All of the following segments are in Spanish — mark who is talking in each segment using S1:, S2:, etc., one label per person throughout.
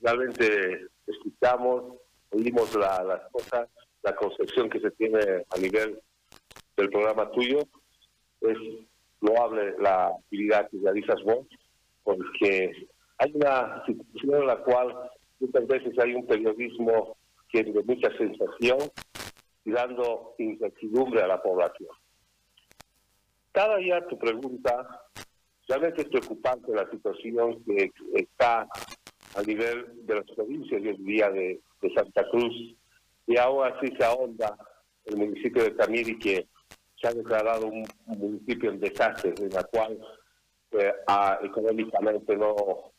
S1: realmente escuchamos, oímos la, las cosas, la concepción que se tiene a nivel del programa tuyo. Es loable la actividad que realizas vos, porque hay una situación en la cual muchas veces hay un periodismo que es de mucha sensación y dando incertidumbre a la población. Cada día tu pregunta, realmente es preocupante la situación que está a nivel de las provincias, el día de, Santa Cruz, y ahora sí se ahonda el municipio de Tamiri, que se ha declarado un, municipio en desastre, en la cual eh, económicamente no,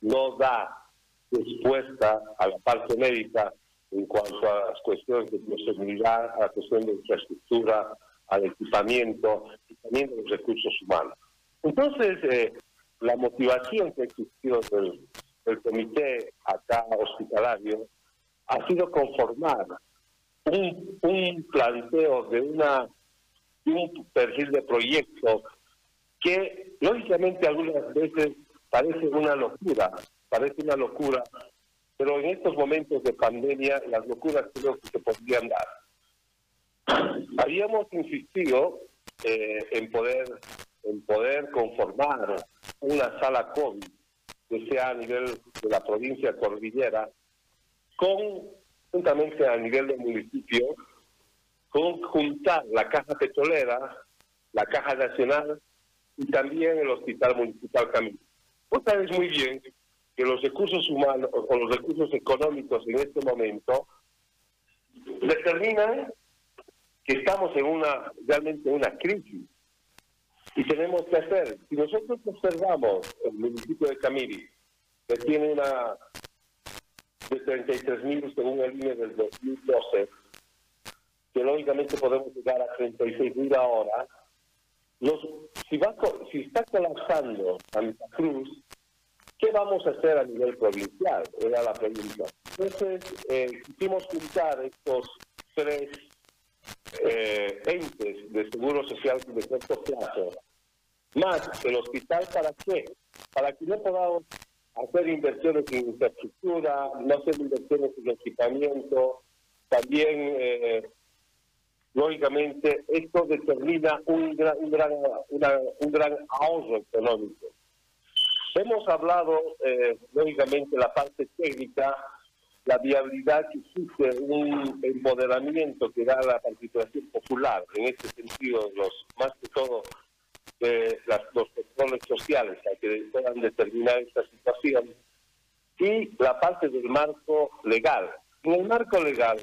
S1: no da respuesta a la parte médica en cuanto a las cuestiones de seguridad, a la cuestión de infraestructura, al equipamiento y también de los recursos humanos. Entonces, eh, la motivación que ha existido del, el comité acá hospitalario ha sido conformar un, un planteo de una un perfil de proyecto que lógicamente algunas veces parece una locura, parece una locura, pero en estos momentos de pandemia las locuras creo que se podrían dar. Habíamos insistido eh, en poder en poder conformar una sala COVID que sea a nivel de la provincia cordillera, con, juntamente a nivel del municipio, con juntar la Caja Petrolera, la Caja Nacional y también el Hospital Municipal Camino. Vos sabés muy bien que los recursos humanos o los recursos económicos en este momento determinan que estamos en una realmente una crisis y tenemos que hacer. Si nosotros observamos el municipio de Camiri, que tiene una de 33.000 según el INE del 2012, que lógicamente podemos llegar a 36.000 ahora, los, si, va, si está colapsando Santa Cruz, ¿qué vamos a hacer a nivel provincial? Era la pregunta. Entonces, eh, quisimos juntar estos tres eh, entes de seguro social de corto plazo, más el hospital, ¿para qué? Para que no podamos hacer inversiones en infraestructura, no hacer inversiones en equipamiento, también, eh, lógicamente, esto determina un gran, ahorro económico. Hemos hablado, eh, lógicamente, la parte técnica, la viabilidad que existe, un empoderamiento que da la participación popular, en este sentido, los más que todo de las, los controles sociales a que puedan determinar esta situación y la parte del marco legal. En el marco legal,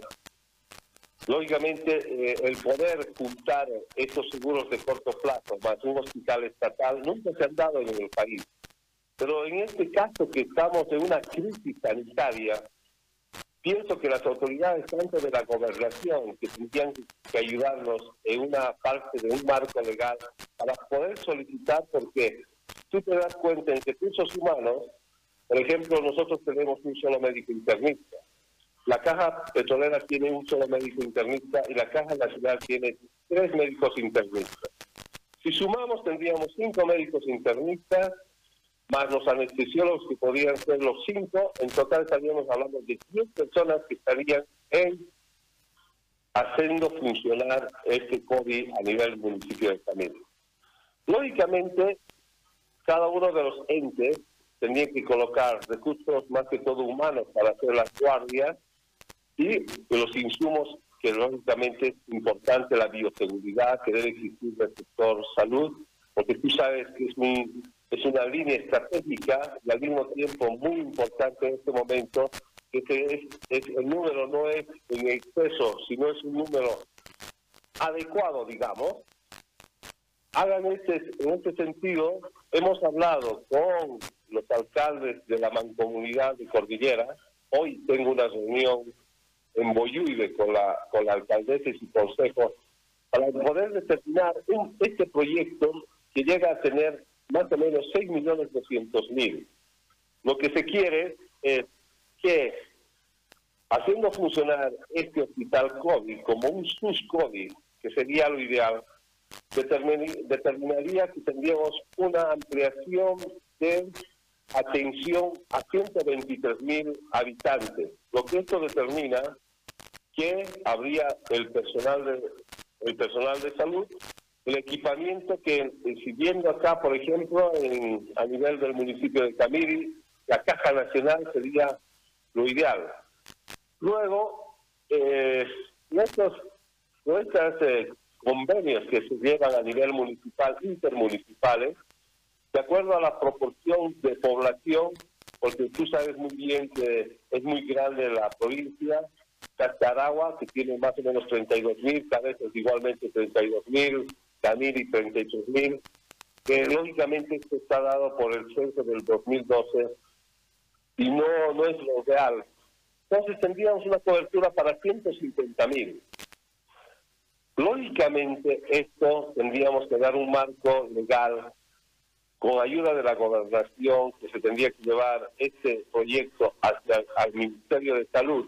S1: lógicamente, eh, el poder juntar estos seguros de corto plazo más un hospital estatal nunca se han dado en el país. Pero en este caso que estamos en una crisis sanitaria, pienso que las autoridades tanto de la gobernación que tendrían que ayudarnos en una parte de un marco legal para poder solicitar porque tú te das cuenta en recursos humanos por ejemplo nosotros tenemos un solo médico internista. La caja petrolera tiene un solo médico internista y la caja nacional tiene tres médicos internistas. Si sumamos tendríamos cinco médicos internistas más los anestesiólogos que podrían ser los cinco, en total estaríamos hablando de 10 personas que estarían en haciendo funcionar este COVID a nivel municipio de Camino. Lógicamente, cada uno de los entes tendría que colocar recursos más que todo humanos para hacer las guardias y los insumos que lógicamente es importante la bioseguridad que debe existir del sector salud, porque tú sabes que es un es una línea estratégica y al mismo tiempo muy importante en este momento, que es, el número no es en exceso, sino es un número adecuado, digamos. Hagan este, en este sentido, hemos hablado con los alcaldes de la mancomunidad de Cordillera. Hoy tengo una reunión en Boyuide con la, con la alcaldesa y su consejo para poder determinar este proyecto que llega a tener más o menos 6 millones 200 mil. Lo que se quiere es que, haciendo funcionar este hospital COVID como un SUS-COVID, que sería lo ideal, determinaría que tendríamos una ampliación de atención a 123 mil habitantes, lo que esto determina que habría el personal de, el personal de salud, el equipamiento que, eh, si viendo acá, por ejemplo, en, a nivel del municipio de Camiri, la Caja Nacional sería lo ideal. Luego, eh, nuestros, eh, convenios que se llevan a nivel municipal, intermunicipales, de acuerdo a la proporción de población, porque tú sabes muy bien que es muy grande la provincia, Cascaragua, que tiene más o menos 32 mil, cabezas igualmente 32 mil, Camiri 33 mil, que lógicamente esto está dado por el censo del 2012 y no, no es lo real. Entonces tendríamos una cobertura para 150 mil. Lógicamente esto tendríamos que dar un marco legal con ayuda de la gobernación que se tendría que llevar este proyecto hacia al Ministerio de Salud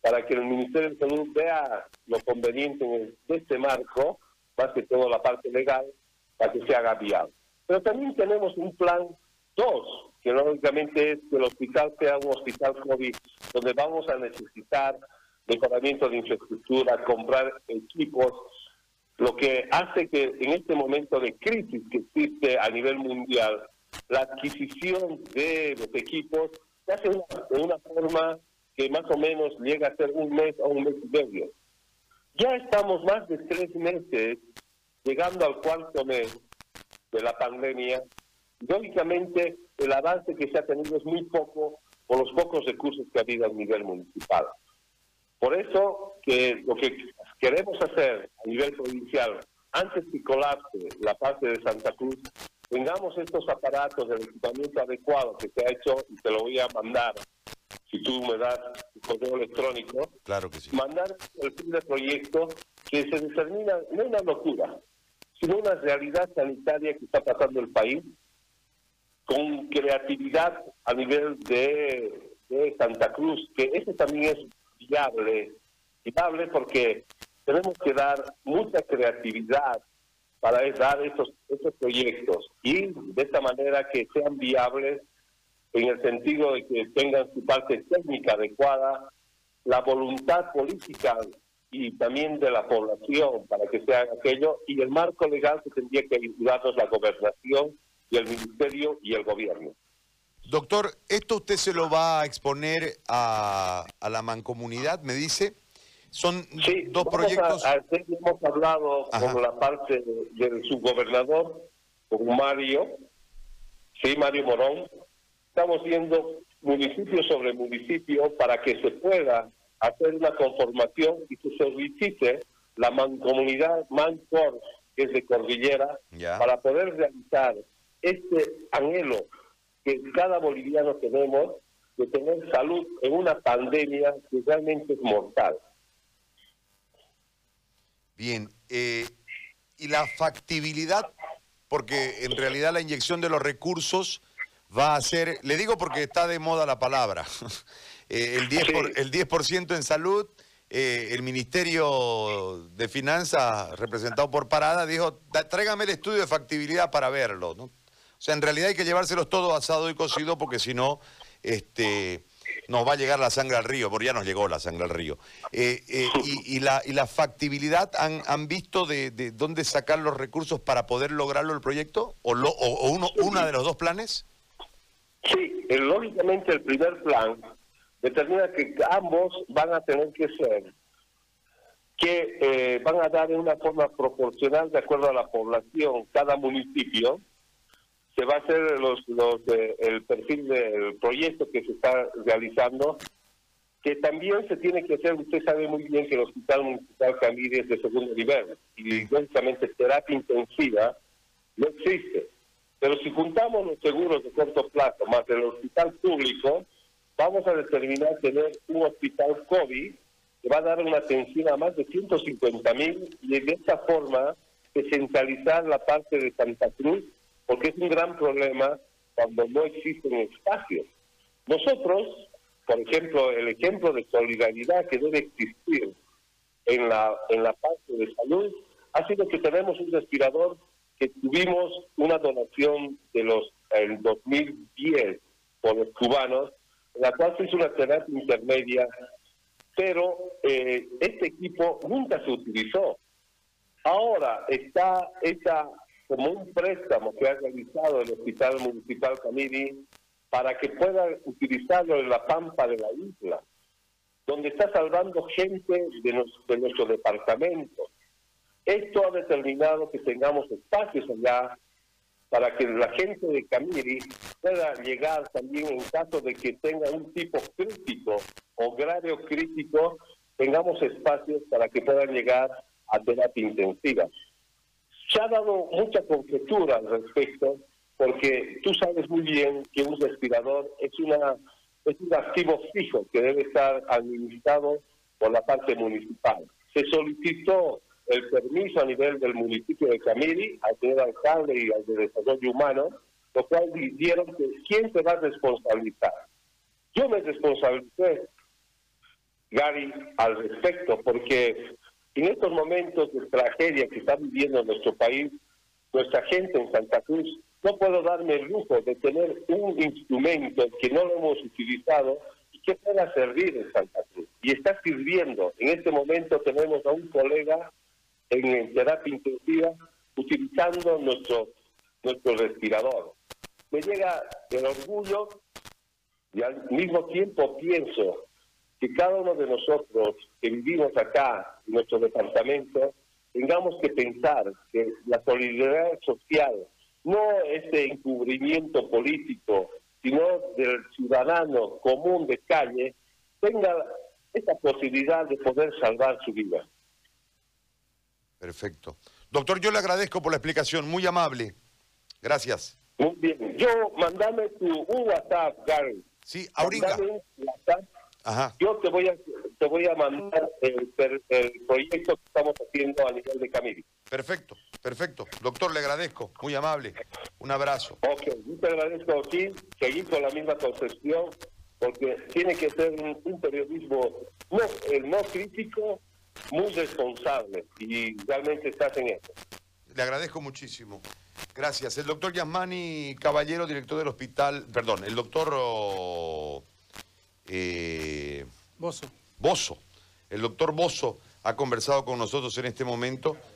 S1: para que el Ministerio de Salud vea lo conveniente en este marco, más que todo la parte legal, para que se haga viable. Pero también tenemos un plan 2, que lógicamente es que el hospital sea un hospital COVID, donde vamos a necesitar mejoramiento de infraestructura, comprar equipos, lo que hace que en este momento de crisis que existe a nivel mundial, la adquisición de los equipos se hace de una forma que más o menos llega a ser un mes o un mes y medio. Ya estamos más de tres meses llegando al cuarto mes de la pandemia. Lógicamente, el avance que se ha tenido es muy poco por los pocos recursos que ha habido a nivel municipal. Por eso que lo que queremos hacer a nivel provincial, antes que colapse la parte de Santa Cruz, tengamos estos aparatos, el equipamiento adecuado que se ha hecho y te lo voy a mandar si tú me das tu correo electrónico,
S2: claro que sí.
S1: mandar el fin de proyecto que se determina no una locura, sino una realidad sanitaria que está pasando el país, con creatividad a nivel de, de Santa Cruz, que eso también es viable, viable porque tenemos que dar mucha creatividad para dar esos, esos proyectos y de esta manera que sean viables en el sentido de que tengan su parte técnica adecuada, la voluntad política y también de la población para que se haga aquello, y el marco legal que tendría que ayudarnos la gobernación y el ministerio y el gobierno.
S2: Doctor, ¿esto usted se lo va a exponer a, la mancomunidad, me dice? Son dos proyectos.
S1: hemos hablado con la parte del subgobernador, con Mario, sí, Mario Morón, estamos viendo municipio sobre municipio para que se pueda hacer una conformación y se solicite la mancomunidad Mancor, que es de Cordillera, para poder realizar este anhelo que cada boliviano tenemos de tener salud en una pandemia que realmente es mortal.
S2: Bien, eh, y la factibilidad, porque en realidad la inyección de los recursos va a ser, le digo porque está de moda la palabra, eh, el 10%, por, el 10 en salud, eh, el Ministerio de Finanzas, representado por Parada, dijo, tráigame el estudio de factibilidad para verlo. ¿no? O sea, en realidad hay que llevárselos todo asado y cocido porque si no, este, nos va a llegar la sangre al río, porque ya nos llegó la sangre al río. Eh, y, la, y la factibilidad, ¿han, han visto de, de, dónde sacar los recursos para poder lograrlo el proyecto? ¿O, lo, o uno, una de los dos planes?
S1: Sí, lógicamente el primer plan determina que ambos van a tener que ser que eh, van a dar de una forma proporcional de acuerdo a la población. Cada municipio se va a hacer los, los eh, el perfil del proyecto que se está realizando que también se tiene que hacer usted sabe muy bien que el hospital municipal Camille es de segundo nivel y lógicamente terapia intensiva no existe. Pero si juntamos los seguros de corto plazo más el hospital público, vamos a determinar tener un hospital COVID que va a dar una atención a más de 150 mil y de esta forma descentralizar la parte de Santa Cruz, porque es un gran problema cuando no existen espacios. Nosotros, por ejemplo, el ejemplo de solidaridad que debe existir en la, en la parte de salud ha sido que tenemos un respirador que tuvimos una donación de los el 2010 por los cubanos, la cual se una terapia intermedia, pero eh, este equipo nunca se utilizó. Ahora está esta como un préstamo que ha realizado el Hospital Municipal Camiri para que pueda utilizarlo en la pampa de la isla, donde está salvando gente de, de nuestro departamento. Esto ha determinado que tengamos espacios allá para que la gente de Camiri pueda llegar también en caso de que tenga un tipo crítico o grave crítico, tengamos espacios para que puedan llegar a terapia intensiva. Se ha dado mucha conjetura al respecto, porque tú sabes muy bien que un respirador es, una, es un activo fijo que debe estar administrado por la parte municipal. Se solicitó el permiso a nivel del municipio de Camiri, al señor alcalde y al de desarrollo humano, lo cual dijeron que quién se va a responsabilizar. Yo me responsabilicé, Gary, al respecto, porque en estos momentos de tragedia que está viviendo nuestro país, nuestra gente en Santa Cruz, no puedo darme el lujo de tener un instrumento que no lo hemos utilizado y que pueda servir en Santa Cruz. Y está sirviendo. En este momento tenemos a un colega en terapia intensiva utilizando nuestro, nuestro respirador. Me llega el orgullo y al mismo tiempo pienso que cada uno de nosotros que vivimos acá, en nuestro departamento, tengamos que pensar que la solidaridad social, no este encubrimiento político, sino del ciudadano común de calle, tenga esta posibilidad de poder salvar su vida.
S2: Perfecto. Doctor, yo le agradezco por la explicación, muy amable. Gracias.
S1: Muy bien. Yo, mandame tu WhatsApp, Gary.
S2: Sí, ahorita.
S1: Yo te voy a te voy a mandar el, proyecto que estamos haciendo a nivel de Camiri.
S2: Perfecto, perfecto. Doctor, le agradezco, muy amable. Un abrazo.
S1: Ok, yo te agradezco aquí, seguir con la misma concepción, porque tiene que ser un, periodismo no, el no crítico, muy responsable, y realmente estás en eso.
S2: Le agradezco muchísimo. Gracias. El doctor Yasmani Caballero, director del hospital, perdón, el doctor... Oh,
S3: eh, Bozo.
S2: Bozo. El doctor Bozo ha conversado con nosotros en este momento.